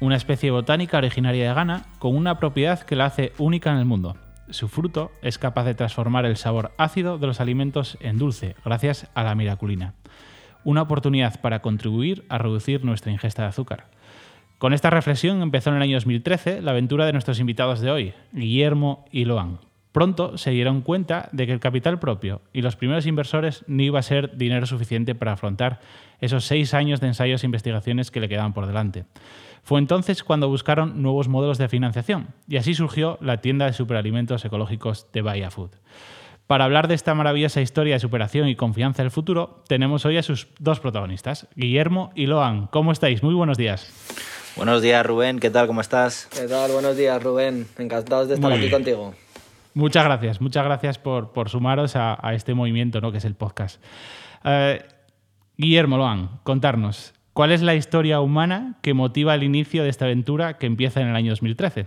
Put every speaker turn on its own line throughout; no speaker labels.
una especie botánica originaria de Ghana con una propiedad que la hace única en el mundo. Su fruto es capaz de transformar el sabor ácido de los alimentos en dulce gracias a la miraculina. Una oportunidad para contribuir a reducir nuestra ingesta de azúcar. Con esta reflexión empezó en el año 2013 la aventura de nuestros invitados de hoy, Guillermo y Loan. Pronto se dieron cuenta de que el capital propio y los primeros inversores no iba a ser dinero suficiente para afrontar esos seis años de ensayos e investigaciones que le quedaban por delante. Fue entonces cuando buscaron nuevos modelos de financiación y así surgió la tienda de superalimentos ecológicos de Bahía Food. Para hablar de esta maravillosa historia de superación y confianza en el futuro, tenemos hoy a sus dos protagonistas, Guillermo y Loan. ¿Cómo estáis? Muy buenos días.
Buenos días, Rubén. ¿Qué tal? ¿Cómo estás?
¿Qué tal? Buenos días, Rubén. Encantados de estar aquí contigo.
Muchas gracias, muchas gracias por, sumaros a, este movimiento ¿no? que es el podcast. Eh, Guillermo Loan, contarnos, ¿cuál es la historia humana que motiva el inicio de esta aventura que empieza en el año 2013?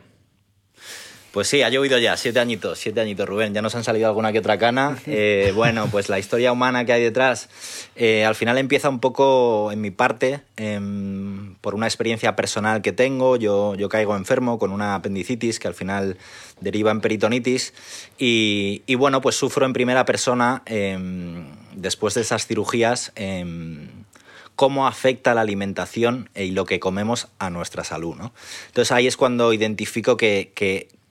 Pues sí, ha llovido ya, siete añitos, siete añitos, Rubén. Ya nos han salido alguna que otra cana. Eh, bueno, pues la historia humana que hay detrás, eh, al final empieza un poco en mi parte, em, por una experiencia personal que tengo. Yo, yo caigo enfermo con una apendicitis que al final deriva en peritonitis. Y, bueno, pues sufro en primera persona, em, después de esas cirugías, em, cómo afecta la alimentación y lo que comemos a nuestra salud. ¿no? Entonces ahí es cuando identifico que,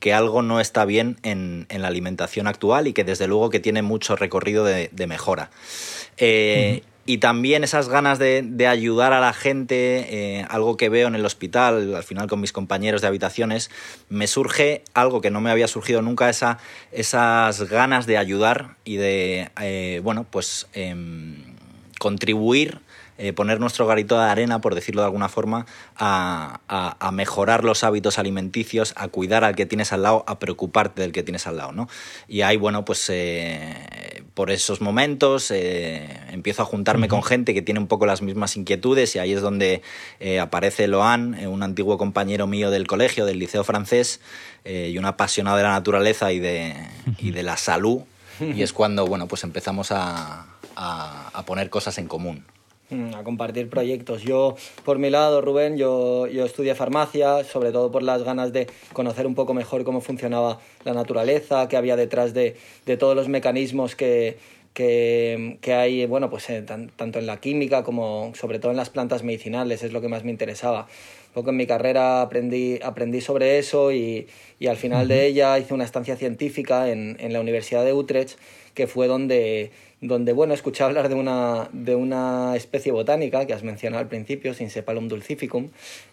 que algo no está bien en, la alimentación actual y que desde luego que tiene mucho recorrido de, mejora. Eh, y también esas ganas de, ayudar a la gente, eh, algo que veo en el hospital, al final con mis compañeros de habitaciones, me surge algo que no me había surgido nunca, esa, esas ganas de ayudar y de, eh, bueno, pues em, contribuir eh, poner nuestro garito de arena, por decirlo de alguna forma, a, mejorar los hábitos alimenticios, a cuidar al que tienes al lado, a preocuparte del que tienes al lado, ¿no? Y ahí, bueno, pues eh, por esos momentos eh, empiezo a juntarme con gente que tiene un poco las mismas inquietudes y ahí es donde aparece Loan, un antiguo compañero mío del colegio, del liceo francés, y un apasionado de la naturaleza y de, y de la salud. Y es cuando, bueno, pues empezamos a, a poner cosas en común.
Mm, a compartir proyectos. Yo, por mi lado, Rubén, yo, yo estudié farmacia, sobre todo por las ganas de conocer un poco mejor cómo funcionaba la naturaleza, qué había detrás de, de todos los mecanismos que, que, que, hay, bueno, pues eh, tanto en la química como sobre todo en las plantas medicinales, es lo que más me interesaba. Un poco en mi carrera aprendí, aprendí sobre eso y, y al final de ella hice una estancia científica en, en la Universidad de Utrecht, que fue donde donde bueno, escuché hablar de una, de una especie botánica que has mencionado al principio, Sinsepalum dulcificum,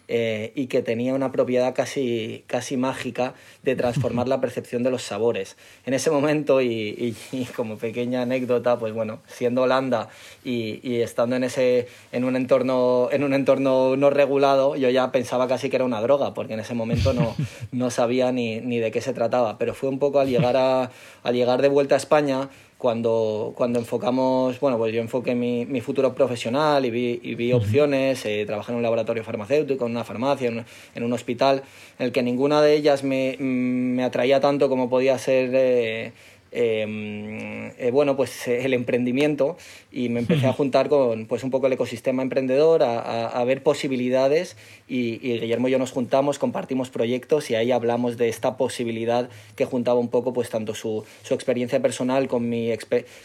eh, y que tenía una propiedad casi, casi mágica de transformar la percepción de los sabores. En ese momento, y, como pequeña anécdota, pues bueno, siendo Holanda y, y, estando en, ese, en, un entorno, en un entorno no regulado, yo ya pensaba casi que era una droga, porque en ese momento no, no sabía ni, ni de qué se trataba. Pero fue un poco al llegar, a, al llegar de vuelta a España, cuando, cuando enfocamos, bueno, pues yo enfoqué mi, mi futuro profesional y vi, y vi opciones, eh, trabajé en un laboratorio farmacéutico, en una farmacia, en, en, un hospital, en el que ninguna de ellas me, me atraía tanto como podía ser... Eh, Em, eh, bueno, pues eh, el emprendimiento y me empecé a juntar con pues un poco el ecosistema emprendedor, a, a, ver posibilidades y, Guillermo y yo nos juntamos, compartimos proyectos y ahí hablamos de esta posibilidad que juntaba un poco pues tanto su, su experiencia personal con mi,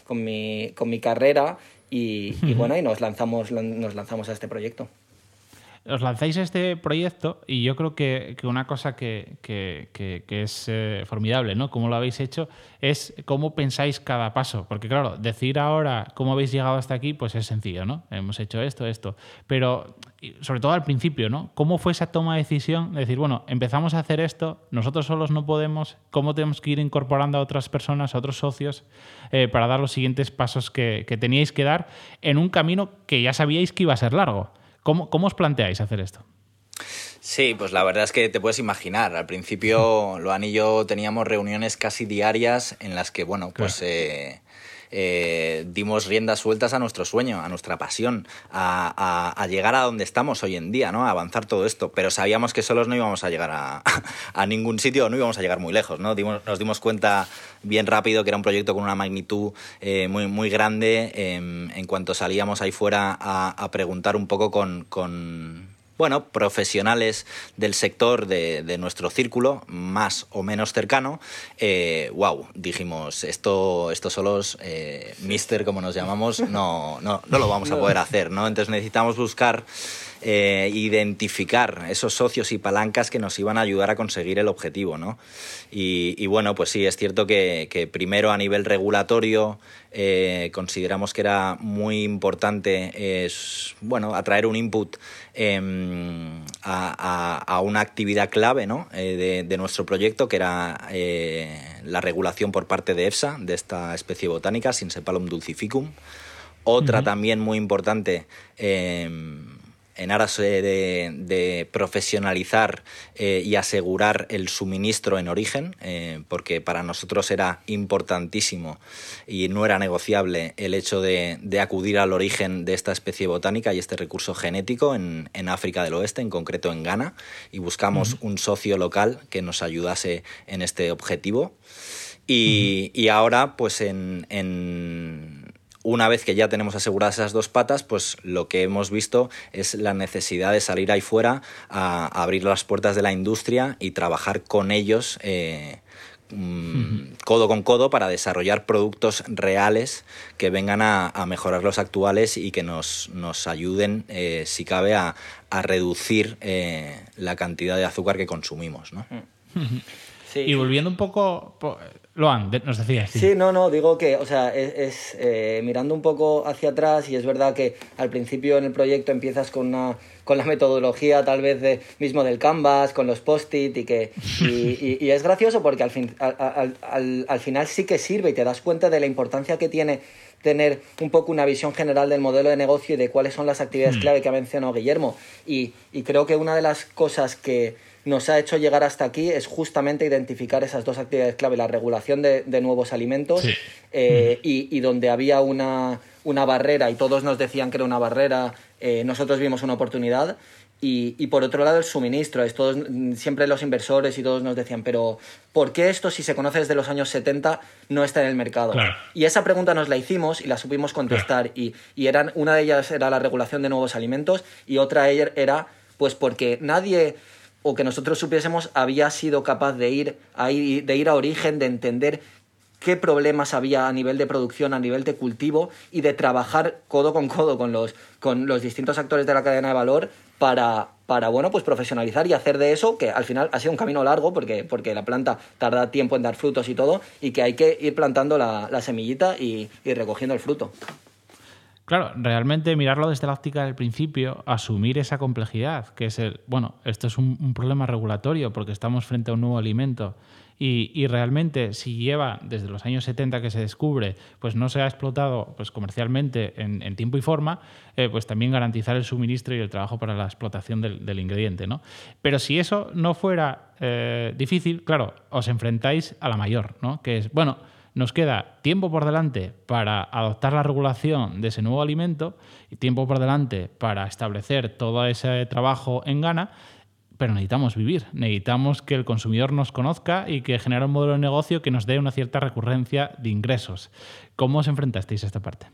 con mi, con mi carrera y, y bueno, y nos lanzamos, nos lanzamos a este proyecto
os lanzáis este proyecto y yo creo que, una cosa que, es eh, formidable, ¿no? Como lo habéis hecho, es cómo pensáis cada paso. Porque claro, decir ahora cómo habéis llegado hasta aquí, pues es sencillo, ¿no? Hemos hecho esto, esto. Pero sobre todo al principio, ¿no? ¿Cómo fue esa toma de decisión? De decir, bueno, empezamos a hacer esto, nosotros solos no podemos, ¿cómo tenemos que ir incorporando a otras personas, a otros socios, eh, para dar los siguientes pasos que teníais que dar en un camino que ya sabíais que iba a ser largo? ¿Cómo, os planteáis hacer esto?
Sí, pues la verdad es que te puedes imaginar. Al principio, Loan y yo teníamos reuniones casi diarias en las que, bueno, pues eh, eh, dimos riendas sueltas a nuestro sueño, a nuestra pasión, a, llegar a donde estamos hoy en día, ¿no? A avanzar todo esto. Pero sabíamos que solos no íbamos a llegar a, ningún sitio, no íbamos a llegar muy lejos, ¿no? nos dimos cuenta bien rápido que era un proyecto con una magnitud eh, muy, muy grande. Em, en cuanto salíamos ahí fuera a, preguntar un poco con bueno, profesionales del sector de, nuestro círculo, más o menos cercano, eh, wow, dijimos, esto, esto solos, eh, mister, como nos llamamos, no, no, no lo vamos a poder hacer, ¿no? Entonces necesitamos buscar eh, identificar esos socios y palancas que nos iban a ayudar a conseguir el objetivo, ¿no? Y, bueno, pues sí, es cierto que, primero a nivel regulatorio eh, consideramos que era muy importante es, bueno, atraer un input em, a, una actividad clave ¿no? Eh, de, nuestro proyecto, que era la regulación por parte de EFSA de esta especie botánica, Sinsepalum dulcificum. Otra también muy importante em, en aras de, profesionalizar eh, y asegurar el suministro en origen, eh, porque para nosotros era importantísimo y no era negociable el hecho de, acudir al origen de esta especie botánica y este recurso genético en, África del Oeste, en concreto en Ghana, y buscamos un socio local que nos ayudase en este objetivo. Y, ahora, pues en una vez que ya tenemos aseguradas esas dos patas, pues lo que hemos visto es la necesidad de salir ahí fuera a, abrir las puertas de la industria y trabajar con ellos. Eh, mm, codo con codo para desarrollar productos reales que vengan a, mejorar los actuales y que nos, nos ayuden, eh, si cabe, a, reducir eh, la cantidad de azúcar que consumimos. ¿no?
Y volviendo un poco, Loan, nos decías.
Sí. no, no, digo que, o sea, es, eh, mirando un poco hacia atrás y es verdad que al principio en el proyecto empiezas con una con la metodología tal vez de, mismo del Canvas, con los post-it y que y, es gracioso porque al, fin, al, al, al final sí que sirve y te das cuenta de la importancia que tiene tener un poco una visión general del modelo de negocio y de cuáles son las actividades hmm. clave que ha mencionado Guillermo. Y, y creo que una de las cosas que, nos ha hecho llegar hasta aquí es justamente identificar esas dos actividades clave, la regulación de, nuevos alimentos eh, y, donde había una, una, barrera y todos nos decían que era una barrera, eh, nosotros vimos una oportunidad. Y, por otro lado el suministro, es todos, siempre los inversores y todos nos decían, pero ¿por qué esto si se conoce desde los años 70 no está en el mercado? Y esa pregunta nos la hicimos y la supimos contestar y, y, eran, una de ellas era la regulación de nuevos alimentos y otra era pues porque nadie o que nosotros supiésemos había sido capaz de ir, a, de ir a origen, de entender qué problemas había a nivel de producción, a nivel de cultivo y de trabajar codo con codo con los, con los distintos actores de la cadena de valor para, para bueno, pues profesionalizar y hacer de eso, que al final ha sido un camino largo porque, porque la planta tarda tiempo en dar frutos y todo, y que hay que ir plantando la, semillita y, y recogiendo el fruto.
Claro, realmente mirarlo desde la óptica del principio, asumir esa complejidad, que es el, bueno, esto es un, problema regulatorio porque estamos frente a un nuevo alimento y, realmente si lleva desde los años 70 que se descubre, pues no se ha explotado pues, comercialmente en, tiempo y forma, eh, pues también garantizar el suministro y el trabajo para la explotación del, ingrediente. ¿no? Pero si eso no fuera eh, difícil, claro, os enfrentáis a la mayor, ¿no? que es, bueno, nos queda tiempo por delante para adoptar la regulación de ese nuevo alimento y tiempo por delante para establecer todo ese trabajo en gana, pero necesitamos vivir, necesitamos que el consumidor nos conozca y que genere un modelo de negocio que nos dé una cierta recurrencia de ingresos. ¿Cómo os enfrentasteis a esta parte?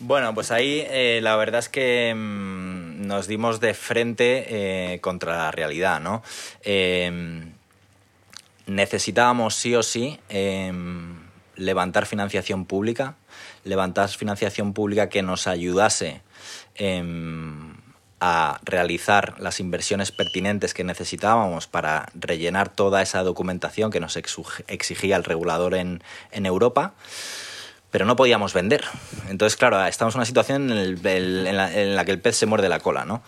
Bueno, pues ahí eh, la verdad es que mm, nos dimos de frente eh, contra la realidad, ¿no? Eh, necesitábamos sí o sí em, levantar financiación pública, levantar financiación pública que nos ayudase em, a realizar las inversiones pertinentes que necesitábamos para rellenar toda esa documentación que nos exigía el regulador en, Europa. Pero no podíamos vender. Entonces, claro, estamos en una situación en, la, que el pez se muerde la cola, ¿no?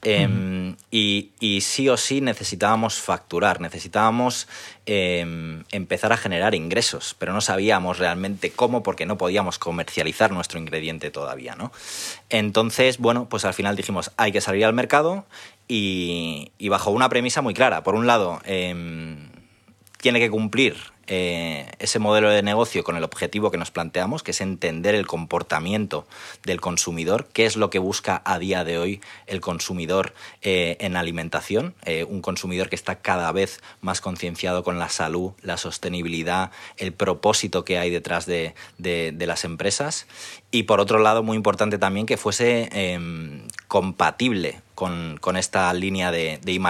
Em, y, sí o sí necesitábamos facturar, necesitábamos em, empezar a generar ingresos, pero no sabíamos realmente cómo porque no podíamos comercializar nuestro ingrediente todavía, ¿no? Entonces, bueno, pues al final dijimos, hay que salir al mercado y, bajo una premisa muy clara. Por un lado, em, tiene que cumplir eh, ese modelo de negocio con el objetivo que nos planteamos, que es entender el comportamiento del consumidor, qué es lo que busca a día de hoy el consumidor eh, en alimentación, eh, un consumidor que está cada vez más concienciado con la salud, la sostenibilidad, el propósito que hay detrás de, las empresas. Y por otro lado, muy importante también que fuese em, compatible con, esta línea de, de I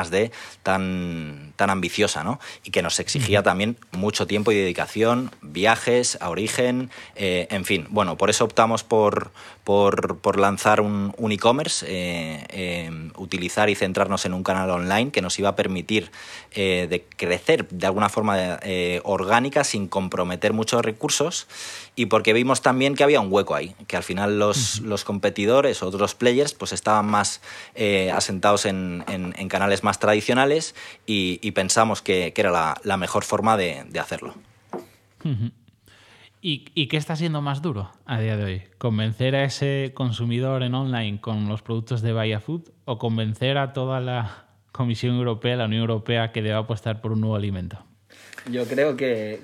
tan, tan ambiciosa, ¿no? Y que nos exigía también mucho tiempo y dedicación, viajes a origen, eh, en fin. Bueno, por eso optamos por, por, lanzar un, e-commerce, eh, eh, utilizar y centrarnos en un canal online que nos iba a permitir de crecer de alguna forma orgánica sin comprometer muchos recursos y porque vimos también que había un hueco ahí, que al final los, los competidores, otros players, pues estaban más asentados en, canales más tradicionales y, pensamos que, era la, mejor forma de, hacerlo.
¿Y, qué está siendo más duro a día de hoy? ¿Convencer a ese consumidor en online con los productos de Vaya Food o convencer a toda la Comisión Europea, la Unión Europea, que deba apostar por un nuevo alimento?
Yo creo que,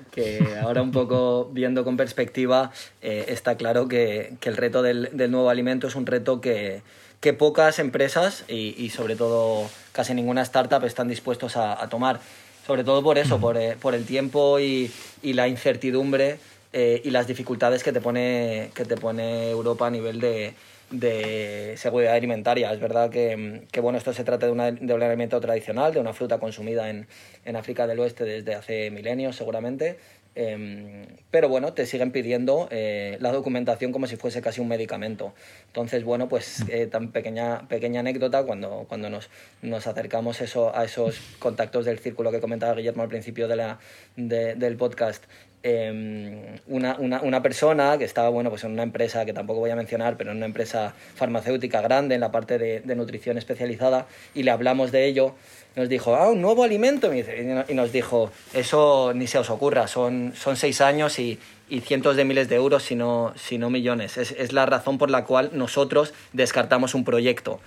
ahora un poco viendo con perspectiva, eh, está claro que, el reto del, nuevo alimento es un reto que, que pocas empresas y, sobre todo casi ninguna startup están dispuestos a, tomar. Sobre todo por eso, por, eh, por el tiempo y, y la incertidumbre eh, y las dificultades que te, pone, que te pone Europa a nivel de, de seguridad alimentaria. Es verdad que, que, bueno, esto se trata de, una, de un alimento tradicional, de una fruta consumida en, en África del Oeste desde hace milenios seguramente, Em, pero bueno, te siguen pidiendo eh, la documentación como si fuese casi un medicamento. Entonces, bueno, pues mm. eh, tan pequeña, pequeña anécdota cuando, cuando nos, nos acercamos eso, a esos contactos del círculo que comentaba Guillermo al principio de la, del podcast. Em, una, una, una, persona que estaba bueno, pues en una empresa que tampoco voy a mencionar, pero en una empresa farmacéutica grande en la parte de, de nutrición especializada y le hablamos de ello nos dijo, ah, un nuevo alimento, y nos dijo, eso ni se os ocurra, son, son seis años y, y cientos de miles de euros, si no, si no millones. Es, es, la razón por la cual nosotros descartamos un proyecto.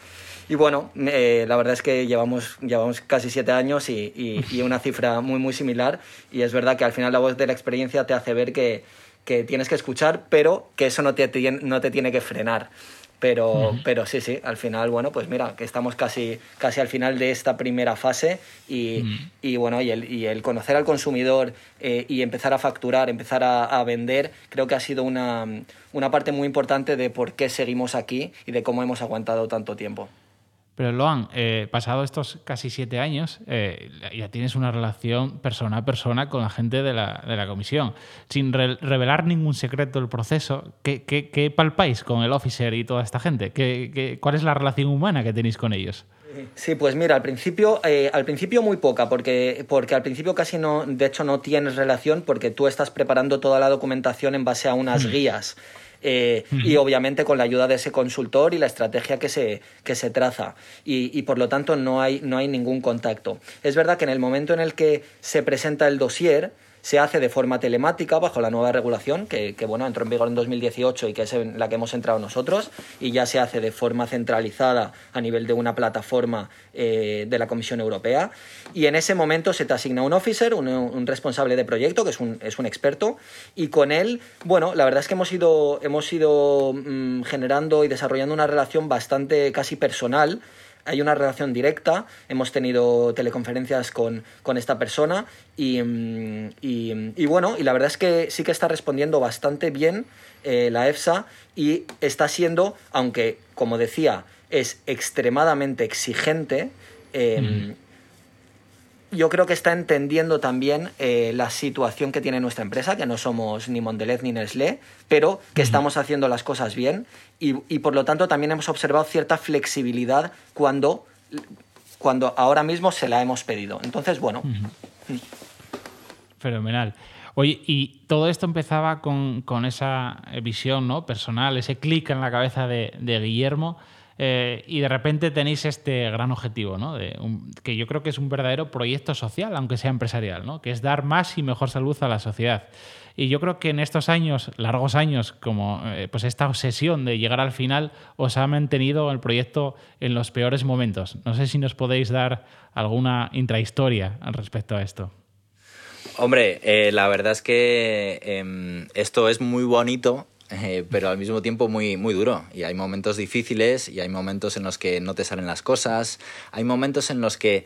Y bueno, eh, la verdad es que llevamos, llevamos casi siete años y, y, una cifra muy, muy similar. Y es verdad que al final la voz de la experiencia te hace ver que, que tienes que escuchar, pero que eso no te, no te tiene que frenar. Pero, pero sí, sí, al final, bueno, pues mira, que estamos casi, casi al final de esta primera fase y, y bueno, y el, y el, conocer al consumidor eh, y empezar a facturar, empezar a, a, vender, creo que ha sido una, una parte muy importante de por qué seguimos aquí y de cómo hemos aguantado tanto tiempo.
Pero Loan, eh, pasado estos casi siete años, eh, ya tienes una relación persona a persona con la gente de la, de la comisión. Sin revelar ningún secreto del proceso, ¿qué, ¿qué, qué, palpáis con el officer y toda esta gente? ¿Qué, cuál es la relación humana que tenéis con ellos?
Sí, pues mira, al principio, eh, al principio muy poca, porque, porque al principio casi no, de hecho no tienes relación porque tú estás preparando toda la documentación en base a unas mm. guías. Eh, y obviamente con la ayuda de ese consultor y la estrategia que se, que se traza. Y, y, por lo tanto no hay, no hay ningún contacto. Es verdad que en el momento en el que se presenta el dossier, se hace de forma telemática bajo la nueva regulación que, bueno, entró en vigor en 2018 y que es en la que hemos entrado nosotros y ya se hace de forma centralizada a nivel de una plataforma eh, de la Comisión Europea. Y en ese momento se te asigna un officer, un, responsable de proyecto que es un, es un, experto y con él, bueno, la verdad es que hemos ido, hemos ido mm, generando y desarrollando una relación bastante casi personal hay una relación directa, hemos tenido teleconferencias con, esta persona mm, y, bueno, y la verdad es que sí que está respondiendo bastante bien eh, la EFSA y está siendo, aunque como decía, es extremadamente exigente, em, yo creo que está entendiendo también eh, la situación que tiene nuestra empresa, que no somos ni Mondelez ni Nestlé, pero que estamos haciendo las cosas bien y, y, por lo tanto también hemos observado cierta flexibilidad cuando, cuando ahora mismo se la hemos pedido. Entonces, bueno.
Fenomenal. Oye, y todo esto empezaba con, esa visión ¿no? personal, ese clic en la cabeza de, Guillermo. Eh, y de repente tenéis este gran objetivo, ¿no? De que yo creo que es un verdadero proyecto social, aunque sea empresarial, ¿no? que es dar más y mejor salud a la sociedad. Y yo creo que en estos años, largos años, como eh, pues esta obsesión de llegar al final, os ha mantenido el proyecto en los peores momentos. No sé si nos podéis dar alguna intrahistoria al respecto a esto.
Hombre, eh, la verdad es que em, esto es muy bonito, eh, pero al mismo tiempo muy, muy duro. Y hay momentos difíciles y hay momentos en los que no te salen las cosas, hay momentos en los que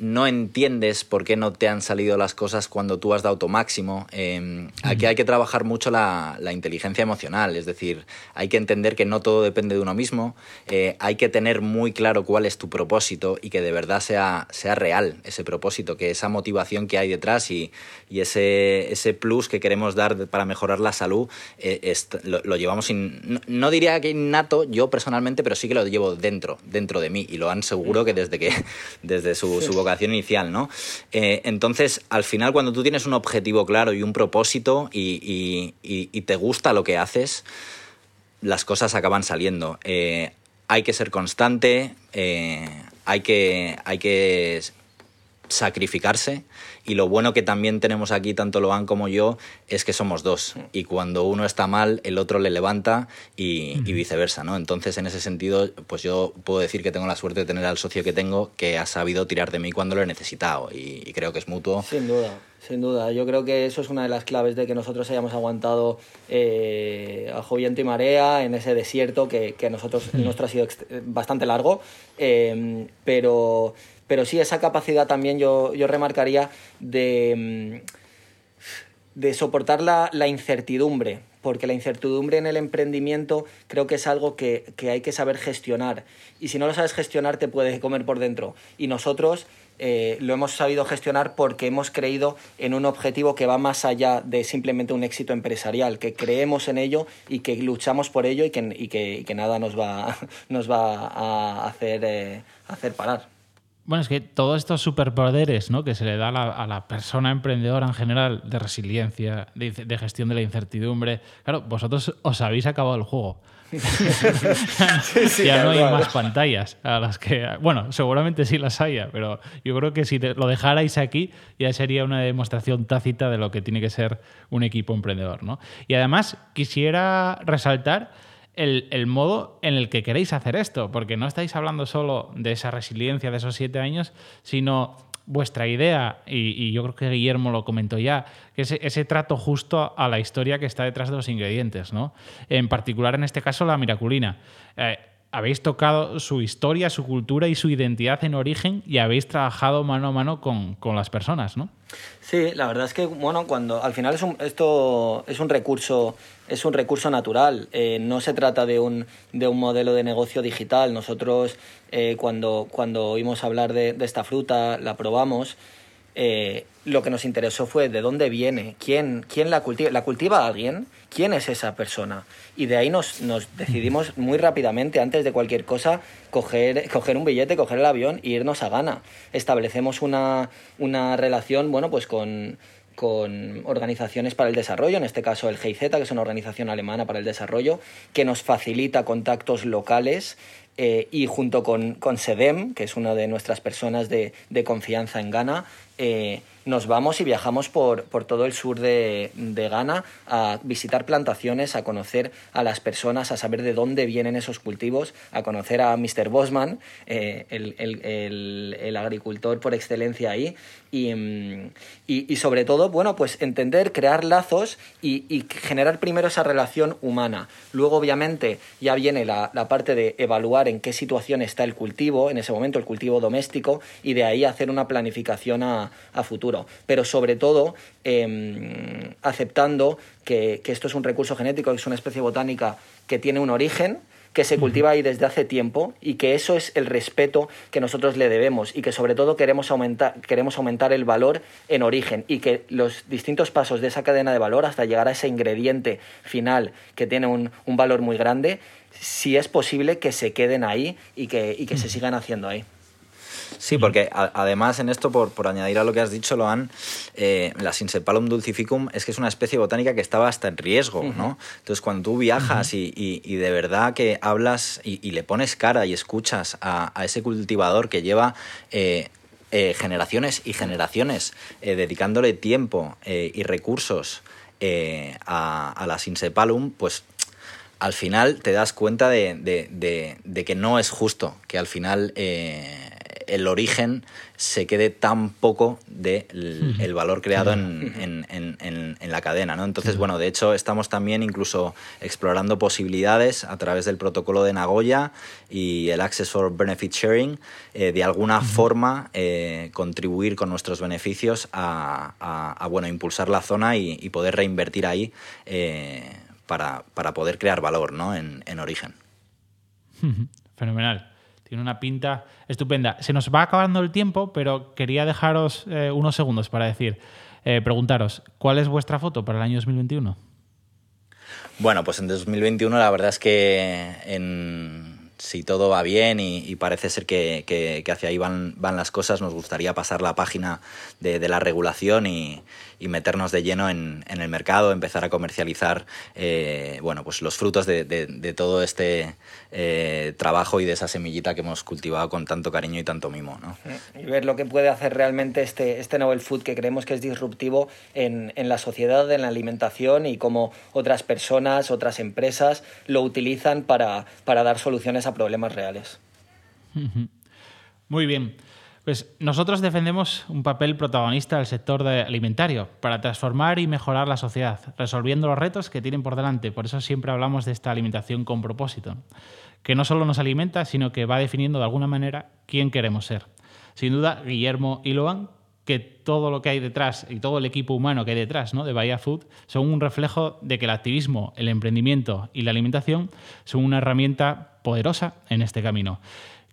no entiendes por qué no te han salido las cosas cuando tú has dado tu máximo. Em, aquí hay que trabajar mucho la, inteligencia emocional, es decir, hay que entender que no todo depende de uno mismo, eh, hay que tener muy claro cuál es tu propósito y que de verdad sea, sea real ese propósito, que esa motivación que hay detrás y, ese, ese plus que queremos dar para mejorar la salud eh, lo, llevamos, no, diría que innato yo personalmente, pero sí que lo llevo dentro, dentro de mí y lo han seguro que desde, que, desde su, su inicial, ¿no? Eh, entonces, al final, cuando tú tienes un objetivo claro y un propósito y, te gusta lo que haces, las cosas acaban saliendo. Eh, hay que ser constante, eh, hay, que, hay que sacrificarse y lo bueno que también tenemos aquí, tanto Loan como yo, es que somos dos. Y cuando uno está mal, el otro le levanta y, viceversa, ¿no? Entonces, en ese sentido, pues yo puedo decir que tengo la suerte de tener al socio que tengo que ha sabido tirar de mí cuando lo he necesitado y, creo que es mutuo.
Sin duda. Sin duda, yo creo que eso es una de las claves de que nosotros hayamos aguantado eh, a viento y marea en ese desierto que, que nosotros, el nuestro ha sido bastante largo, eh, pero pero sí, esa capacidad también yo, yo remarcaría de, mm, de soportar la, la, incertidumbre, porque la incertidumbre en el emprendimiento creo que es algo que, que, hay que saber gestionar. Y si no lo sabes gestionar, te puedes comer por dentro. Y nosotros eh, lo hemos sabido gestionar porque hemos creído en un objetivo que va más allá de simplemente un éxito empresarial, que creemos en ello y que luchamos por ello y que, y que, nada nos va, nos va a hacer, eh, hacer parar.
Bueno, es que todos estos superpoderes ¿no? que se le da a la, persona emprendedora en general, de resiliencia, de, gestión de la incertidumbre, claro, vosotros os habéis acabado el juego. ya no hay más pantallas a las que. Bueno, seguramente sí las haya, pero yo creo que si lo dejarais aquí ya sería una demostración tácita de lo que tiene que ser un equipo emprendedor. ¿no? Y además quisiera resaltar el, modo en el que queréis hacer esto, porque no estáis hablando solo de esa resiliencia de esos siete años, sino vuestra idea, y, yo creo que Guillermo lo comentó ya, que es ese trato justo a la historia que está detrás de los ingredientes, ¿no? En particular, en este caso, la miraculina. Eh, habéis tocado su historia, su cultura y su identidad en origen y habéis trabajado mano a mano con, las personas, ¿no?
Sí, la verdad es que, bueno, cuando al final es un, esto es un recurso, es un recurso natural. Eh, no se trata de un, de un modelo de negocio digital. Nosotros, eh, cuando, cuando oímos hablar de, de esta fruta, la probamos eh, lo que nos interesó fue de dónde viene, quién, quién la cultiva, la cultiva alguien, quién es esa persona. Y de ahí nos, decidimos muy rápidamente, antes de cualquier cosa, coger, coger un billete, coger el avión e irnos a Ghana. Establecemos una, una relación, bueno, pues con, con organizaciones para el desarrollo, en este caso el GIZ, que es una organización alemana para el desarrollo, que nos facilita contactos locales eh, y junto con, con SEDEM, que es una de nuestras personas de, de confianza en Ghana, eh, nos vamos y viajamos por, por todo el sur de, de, Ghana a visitar plantaciones, a conocer a las personas, a saber de dónde vienen esos cultivos, a conocer a Mr. Bosman, eh, el, el, agricultor por excelencia ahí, mm, y, y, sobre todo, bueno, pues entender, crear lazos y, y, generar primero esa relación humana. Luego, obviamente, ya viene la, la parte de evaluar en qué situación está el cultivo, en ese momento el cultivo doméstico, y de ahí hacer una planificación a, a futuro. Pero sobre todo em, aceptando que, esto es un recurso genético, que es una especie botánica que tiene un origen, que se cultiva ahí desde hace tiempo y que eso es el respeto que nosotros le debemos y que sobre todo queremos aumentar, queremos aumentar el valor en origen y que los distintos pasos de esa cadena de valor hasta llegar a ese ingrediente final que tiene un, valor muy grande, si es posible que se queden ahí y que, y que se sigan haciendo ahí.
Sí, porque además en esto, por, por, añadir a lo que has dicho, Loan, eh, la Sinsepalum dulcificum es que es una especie botánica que estaba hasta en riesgo, ¿no? Entonces, cuando tú viajas y, y, de verdad que hablas y, le pones cara y escuchas a, a ese cultivador que lleva... Eh, eh, generaciones y generaciones dedicándole tiempo y recursos a, a, la Sinsepalum, pues al final te das cuenta de, de, de, que no es justo, que al final eh, el origen se quede tan poco del el valor creado en, en, en, la cadena. ¿no? Entonces, bueno, de hecho estamos también incluso explorando posibilidades a través del protocolo de Nagoya y el Access for Benefit Sharing, eh, de alguna forma eh, contribuir con nuestros beneficios a, a, bueno, impulsar la zona y, y poder reinvertir ahí para, para poder crear valor ¿no? en, en origen.
Fenomenal. Tiene una pinta estupenda. Se nos va acabando el tiempo, pero quería dejaros eh, unos segundos para decir, eh, preguntaros, ¿cuál es vuestra foto para el año 2021?
Bueno, pues en 2021 la verdad es que en, si todo va bien y, parece ser que, hacia ahí van, van, las cosas, nos gustaría pasar la página de, la regulación y, meternos de lleno en, el mercado, empezar a comercializar eh, bueno, pues los frutos de, todo este eh, trabajo y de esa semillita que hemos cultivado con tanto cariño y tanto mimo. ¿no?
Y ver lo que puede hacer realmente este, este novel food que creemos que es disruptivo en, en la sociedad, en la alimentación y cómo otras personas, otras empresas lo utilizan para, para dar soluciones a problemas reales.
Muy bien. Pues nosotros defendemos un papel protagonista del sector alimentario para transformar y mejorar la sociedad, resolviendo los retos que tienen por delante. Por eso siempre hablamos de esta alimentación con propósito, que no solo nos alimenta, sino que va definiendo de alguna manera quién queremos ser. Sin duda, Guillermo y Loan que todo lo que hay detrás y todo el equipo humano que hay detrás ¿no? de Bahía Food son un reflejo de que el activismo, el emprendimiento y la alimentación son una herramienta poderosa en este camino.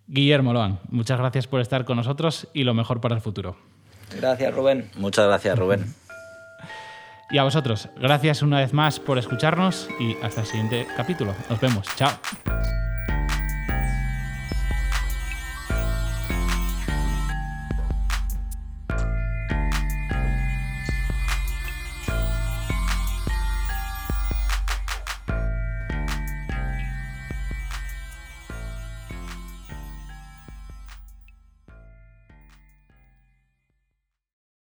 Guillermo Loan, muchas gracias por estar con nosotros y lo mejor para el futuro.
Gracias, Rubén.
Muchas gracias, Rubén.
Y a vosotros, gracias una vez más por escucharnos y hasta el siguiente capítulo. Nos vemos. Chao.